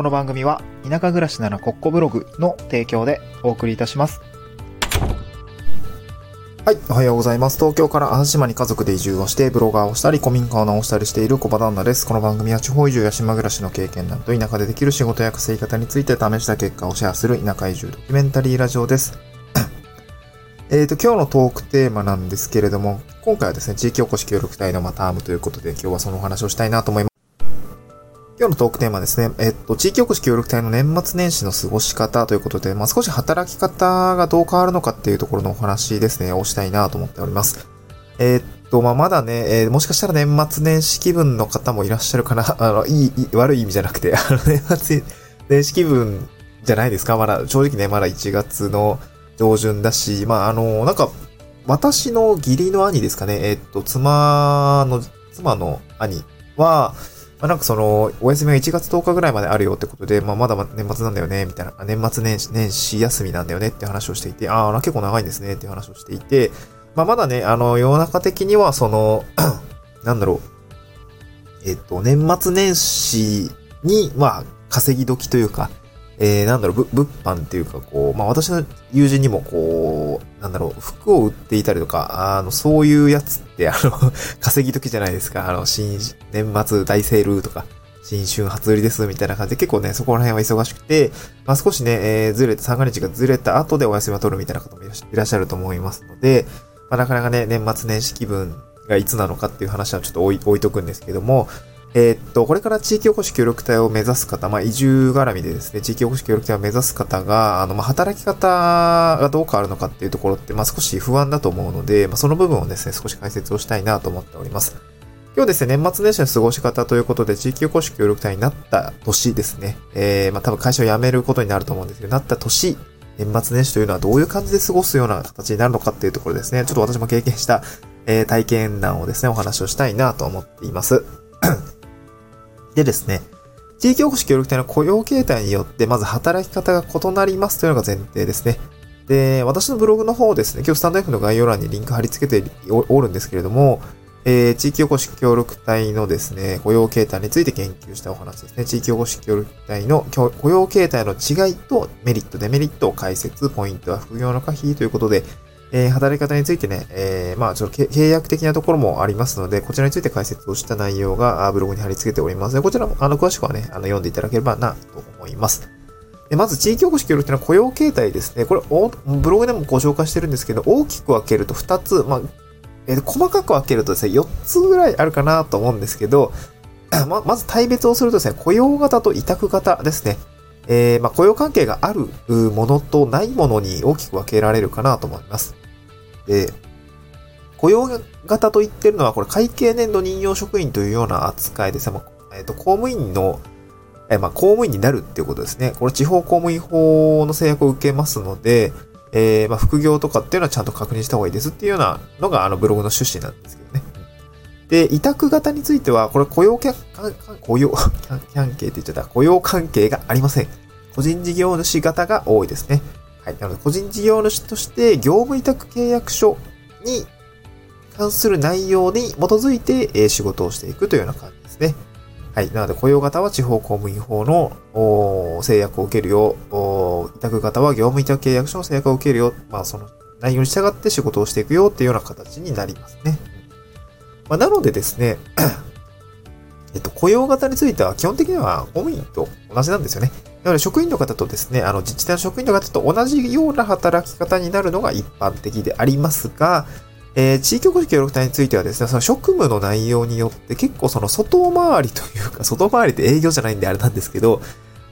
この番組は田舎暮らしならコッコブログの提供でお送りいたします。はい、おはようございます。東京から淡島に家族で移住をして、ブロガーをしたり、古民家を直したりしている小場旦那です。この番組は地方移住や島暮らしの経験談と田舎でできる仕事や稼ぎ方について試した結果をシェアする田舎移住ドキュメンタリーラジオです。えっと、今日のトークテーマなんですけれども、今回はですね、地域おこし協力隊のまあタームということで、今日はそのお話をしたいなと思います。今日のトークテーマですね、えっと、地域おこし協力隊の年末年始の過ごし方ということで、まあ、少し働き方がどう変わるのかっていうところのお話ですね、をしたいなと思っております。えっと、まあ、まだね、えーもしかしたら年末年始気分の方もいらっしゃるかな、あの、いい、いい悪い意味じゃなくて、あの、年末年始気分じゃないですかまだ、正直ね、まだ1月の上旬だし、まあ、あの、なんか、私の義理の兄ですかね、えっと、妻の、妻の兄は、まあ、なんかその、お休みが1月10日ぐらいまであるよってことで、まあ、まだ年末なんだよね、みたいな、年末年始、年始休みなんだよねって話をしていて、ああ、結構長いんですねって話をしていて、まあ、まだね、あの、世の中的には、その、なんだろう、えっと、年末年始に、まあ、稼ぎ時というか、えー、なんだろう、物販っていうか、こう、まあ私の友人にも、こう、なんだろう、服を売っていたりとか、あの、そういうやつって、あの、稼ぎ時じゃないですか。あの、新、年末大セールとか、新春初売りですみたいな感じで、結構ね、そこら辺は忙しくて、まあ少しね、えー、ずれて、三が日がずれた後でお休みを取るみたいな方もいらっしゃると思いますので、まあなかなかね、年末年始気分がいつなのかっていう話はちょっと置いとくんですけども、えーっと、これから地域おこし協力隊を目指す方、まあ、移住絡みでですね、地域おこし協力隊を目指す方が、あの、まあ、働き方がどう変わるのかっていうところって、まあ、少し不安だと思うので、まあ、その部分をですね、少し解説をしたいなと思っております。今日ですね、年末年始の過ごし方ということで、地域おこし協力隊になった年ですね、えー、まあ、多分会社を辞めることになると思うんですけど、なった年、年末年始というのはどういう感じで過ごすような形になるのかっていうところですね、ちょっと私も経験した、えー体験談をですね、お話をしたいなと思っています。でですね、地域おこし協力隊の雇用形態によって、まず働き方が異なりますというのが前提ですね。で、私のブログの方ですね、今日スタンド F の概要欄にリンク貼り付けておるんですけれども、えー地域おこし協力隊のですね、雇用形態について研究したお話ですね。地域おこし協力隊の雇用形態の違いとメリット、デメリットを解説、ポイントは副業の可否ということで、えー働き方についてね、えーまあ、ちょっと契約的なところもありますので、こちらについて解説をした内容がブログに貼り付けておりますので、こちらも、あの、詳しくはね、あの、読んでいただければな、と思います。でまず、地域おこし協力というのは雇用形態ですね。これ、おブログでもご紹介してるんですけど、大きく分けると2つ、まあ、えー細かく分けるとですね、4つぐらいあるかなと思うんですけど、ままず対別をするとですね、雇用型と委託型ですね。えーまあ、雇用関係があるものとないものに大きく分けられるかなと思います。で、雇用型と言ってるのは、これ会計年度任用職員というような扱いです。まあえっ、と、公務員の、えまあ、公務員になるっていうことですね。これ地方公務員法の制約を受けますので、えーまあ、副業とかっていうのはちゃんと確認した方がいいですっていうようなのが、あの、ブログの趣旨なんですけどね。で、委託型については、これ雇用関 雇用関係って言っちゃった。雇用関係がありません。個人事業主型が多いですね。はい。なので、個人事業主として業務委託契約書に関する内容に基づいて、え仕事をしていくというような感じですね。はい。なので、雇用型は地方公務員法の制約を受けるよ。おー委託型は業務委託契約書の制約を受けるよ。まあ、その内容に従って仕事をしていくよっていうような形になりますね。まあ、なのでですね、えっと、雇用型については基本的には公務員と同じなんですよね。なので職員の方とですね、あの自治体の職員の方と同じような働き方になるのが一般的でありますが、えー地域おこし協力隊についてはですね、その職務の内容によって結構その外回りというか、外回りって営業じゃないんであれなんですけど、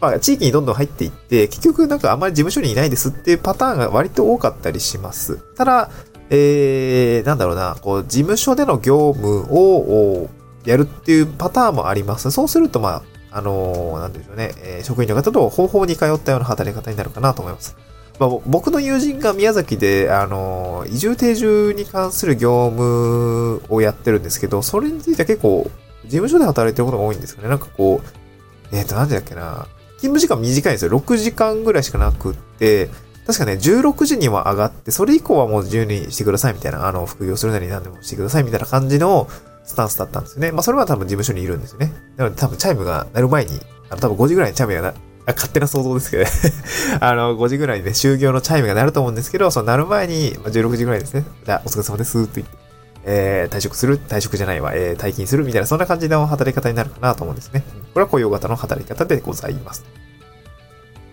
まあ、地域にどんどん入っていって、結局なんかあまり事務所にいないですっていうパターンが割と多かったりします。ただ、えー、なんだろうな、こう、事務所での業務をやるっていうパターンもあります。そうすると、まあ、あのーなんでしょうね、えー職員の方と方法に通ったような働き方になるかなと思います。まあ、僕の友人が宮崎で、あの移住定住に関する業務をやってるんですけど、それについては結構、事務所で働いてることが多いんですよね。なんかこう、えっ、と、なんでだっけな。勤務時間短いんですよ。6時間ぐらいしかなくって、確かね、16時には上がって、それ以降はもう自由にしてくださいみたいな、あの、副業するなり何でもしてくださいみたいな感じのスタンスだったんですよね。まあ、それは多分事務所にいるんですよね。なので多分チャイムが鳴る前にあの、多分5時ぐらいにチャイムがな、勝手な想像ですけどね あの、5時ぐらいにね、終業のチャイムが鳴ると思うんですけど、その鳴る前に、まあ、16時ぐらいですね。じゃあ、お疲れ様ですって言って、えー、退職する、退職じゃないわ、えー、退勤する？みたいな、そんな感じの働き方になるかなと思うんですね。これは雇用型の働き方でございます。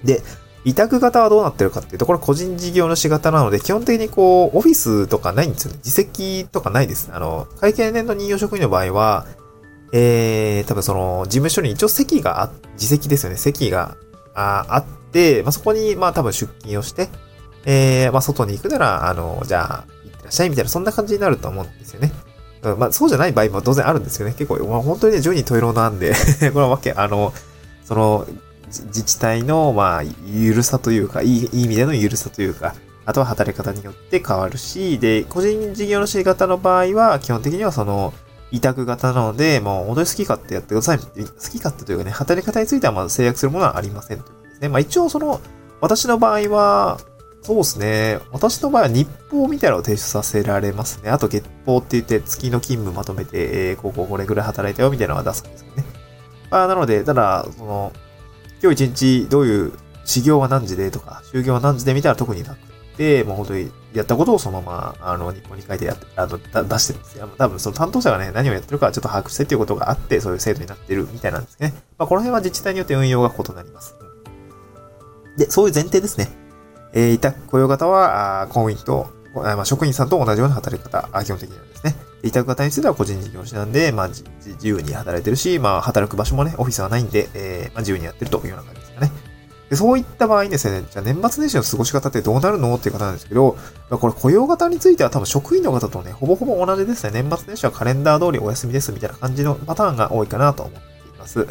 で、委託型はどうなってるかっていうと、これ個人事業主型なので、基本的にこう、オフィスとかないんですよね。自責とかないです。あの、会計年度任用職員の場合は、えー、多分その、事務所に一応席があ、自責ですよね。席がああって、まあ、そこに、まあ、多分出勤をして、えー、まあ、外に行くなら、あの、じゃあ、行ってらっしゃいみたいな、そんな感じになると思うんですよね。まあ、そうじゃない場合も当然あるんですよね。結構、まあ、本当にね、十人十色なんで これはわけ、あの、その、自治体の、まあ、ゆるさというか、いい意味でのゆるさというか、あとは働き方によって変わるし、で、個人事業主型の場合は、基本的にはその、委託型なので、もう本当に好き勝手やってください。好き勝手というかね、働き方についてはまだ制約するものはありませんですね。まあ一応その、私の場合は、そうですね。私の場合は日報みたいなのを提出させられますね。あと月報って言って月の勤務まとめて、えー、こここれぐらい働いたよみたいなのは出すんですよね。まあなので、ただ、その、今日一日どういう修行は何時でとか、就業は何時で見たら特になくて、もう本当にやったことをそのまま、あの、日本に書いてやって、あの、出してるんですよ。多分その担当者がね、何をやってるかちょっと把握してっていうことがあって、そういう制度になってるみたいなんですね。まあ、この辺は自治体によって運用が異なります。で、そういう前提ですね。えー、委託雇用型は、あ公務員と、まあ、職員さんと同じような働き方、基本的にはですね。委託型については個人事業主なんで、まあ、自由に働いてるし、まあ、働く場所もね、オフィスはないんで、えー、まあ、自由にやってるというような感じですかね。でそういった場合にですね、じゃあ年末年始の過ごし方ってどうなるのっていう方なんですけど、まあ、これ雇用型については多分職員の方とね、ほぼほぼ同じですね。年末年始はカレンダー通りお休みですみたいな感じのパターンが多いかなと思っています。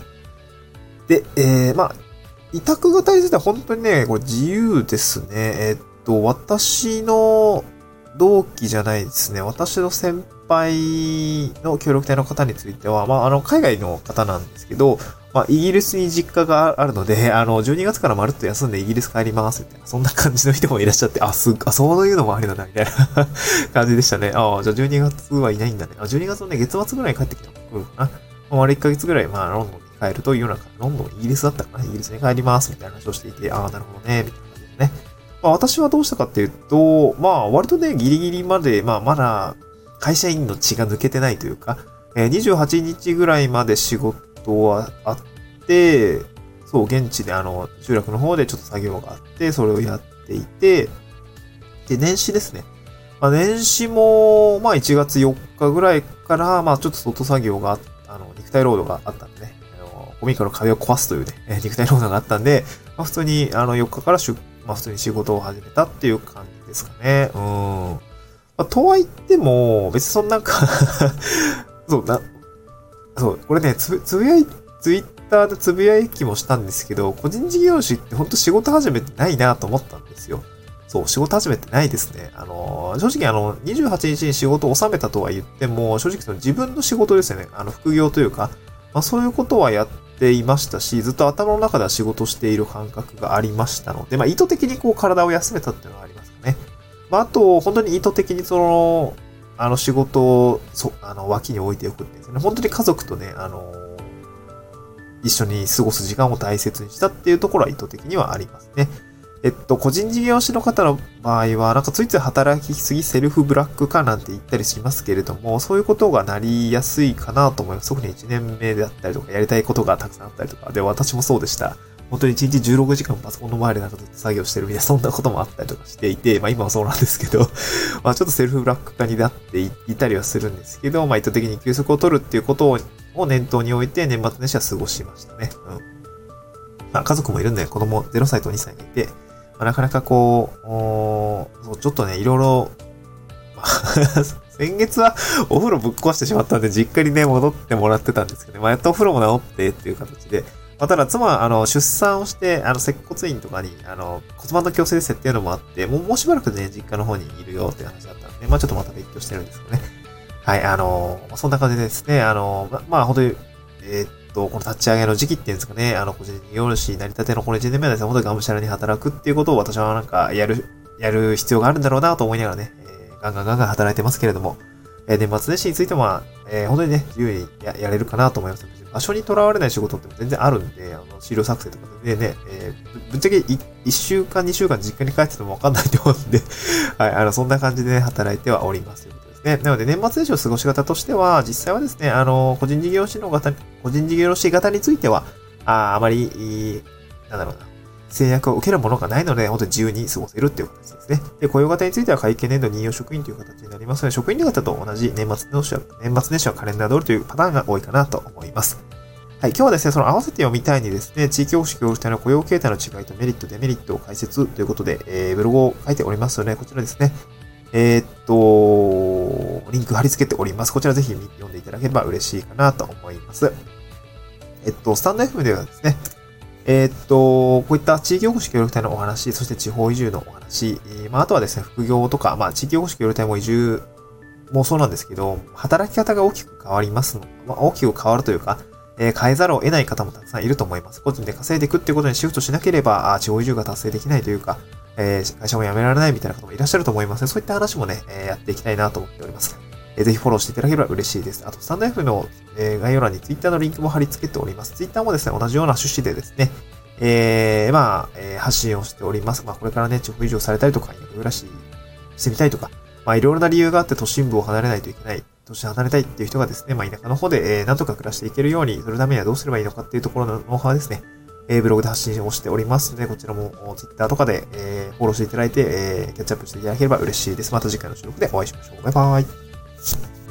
で、えー、まあ、委託型については本当にね、これ自由ですね。えー、っと、私の同期じゃないですね。私の先輩の協力隊の方については、まあ、あの、海外の方なんですけど、まあ、イギリスに実家があるので、あの、12月からまるっと休んでイギリス帰りますみたいな、そんな感じの人もいらっしゃって、あ、す、あ、そういうのもありなんだ、みたいな 感じでしたね。ああ、じゃあ12月はいないんだね。あ、12月のね、月末ぐらいに帰ってきたのかな。まあ、丸1ヶ月ぐらい、まあ、ロンドンに帰るというような、ロンドン、イギリスだったかな。イギリスに帰ります、みたいな話をしていて、ああ、なるほどね、みたいな感じですね。まあ、私はどうしたかっていうと、まあ、割とね、ギリギリまで、まあ、まだ、会社員の血が抜けてないというか、えー、28日ぐらいまで仕事はあって、そう、現地であの、集落の方でちょっと作業があって、それをやっていて、で、年始ですね。まあ、年始も、まあ、1月4日ぐらいから、まあ、ちょっと外作業があの、肉体労働があったんでね、あの、コミカの壁を壊すというね、え肉体労働があったんで、まあ、普通に、あの、4日から出、まあ、普通に仕事を始めたっていう感じですかね。うん。まあ、とは言っても、別にそんなんか そうな、そう、これね、つ、つぶやい、ツイッターでつぶやいきもしたんですけど、個人事業主ってほんと仕事始めてないなと思ったんですよ。そう、仕事始めてないですね。あの、正直あの、28日に仕事を収めたとは言っても、正直その自分の仕事ですよね。あの、副業というか、まあそういうことはやっていましたし、ずっと頭の中では仕事している感覚がありましたので、まあ意図的にこう体を休めたっていうのはありますかね。まあ、あと、本当に意図的にその、あの仕事を、そ、あの、脇に置いておくんですね。本当に家族とね、あの、一緒に過ごす時間を大切にしたっていうところは意図的にはありますね。えっと、個人事業主の方の場合は、なんかついつい働きすぎセルフブラック化なんて言ったりしますけれども、そういうことがなりやすいかなと思います。特に1年目であったりとか、やりたいことがたくさんあったりとか、で、私もそうでした。本当に1日16時間パソコンの前でなんかずっと作業してるみたいな、そんなこともあったりとかしていて、まあ今はそうなんですけど まあちょっとセルフブラック化になっていたりはするんですけど、まあ意図的に休息を取るっていうことを念頭に置いて年末年始は過ごしましたね。うん。まあ家族もいるんで子供0歳と2歳がいて、なかなかこう、ちょっとね、いろいろ、先月はお風呂ぶっ壊してしまったんで、実家にね、戻ってもらってたんですけどね、まあ、やっとお風呂も治ってっていう形で、まあ、ただ妻は、あの、出産をして、あの、接骨院とかに、あの、骨盤の矯正ですっていうのもあって、もう、もうしばらくね、実家の方にいるよって話だったんで、まあちょっとまた勉強してるんですけどね。はい、あの、そんな感じですね、あの、ま、まあ本当に、えー、と、この立ち上げの時期っていうんですかね、あの、個人事業主になりたてのこの1年目はですね、本当にがむしゃらに働くっていうことを私はなんか、やる、やる必要があるんだろうなと思いながらね、えー、ガンガンガンガン働いてますけれども、えー、年末年始についても、えー、本当にね、自由にややれるかなと思います。場所にとらわれない仕事って全然あるんで、あの、資料作成とかでね、えー、ぶっちゃけ1週間、2週間実家に帰っててもわかんないと思うんではい、あの、そんな感じでね、働いてはおりますね。なので、年末年始の過ごし方としては、実際はですね、あの、個人事業主の方、個人事業主型については、ああまり、なんだろうな、制約を受けるものがないので、本当に自由に過ごせるっていう形ですね。で、雇用型については会計年度任用職員という形になりますので、職員の方と同じ年末年始は、年末年始はカレンダー通りというパターンが多いかなと思います。はい、今日はですね、その合わせて読みたいにですね、地域保守協力隊の雇用形態の違いとメリット、デメリットを解説ということで、えー、ブログを書いておりますので、こちらですね、えー、っと、リンク貼り付けております。こちらぜひ読んでいただければ嬉しいかなと思います。えっと、スタンド FM ではですね、えー、っと、こういった地域おこし協力隊のお話、そして地方移住のお話、まあ、あとはですね、副業とか、まあ、地域おこし協力隊も移住もそうなんですけど、働き方が大きく変わりますの。まあ、大きく変わるというか、えー、変えざるを得ない方もたくさんいると思います。個人で稼いでいくっていうことにシフトしなければ、地方移住が達成できないというか、えー、会社も辞められないみたいな方もいらっしゃると思いますね。そういった話もね、えー、やっていきたいなと思っております。えー、ぜひフォローしていただければ嬉しいです。あと、スタンド F の、えー、概要欄に Twitter のリンクも貼り付けております。Twitter もですね、同じような趣旨でですね、えー、まあ、えー、発信をしております。まあ、これからね、地方移住されたりとか、田舎暮らししてみたいとか、まあ、いろいろな理由があって都心部を離れないといけない、都市離れたいっていう人がですね、まあ、田舎の方で、えー、なんとか暮らしていけるようにするためにはどうすればいいのかっていうところのノウハウですね、え、ブログで発信をしておりますので、こちらも Twitter とかで、え、フォローしていただいて、え、キャッチアップしていただければ嬉しいです。また次回の収録でお会いしましょう。バイバイ。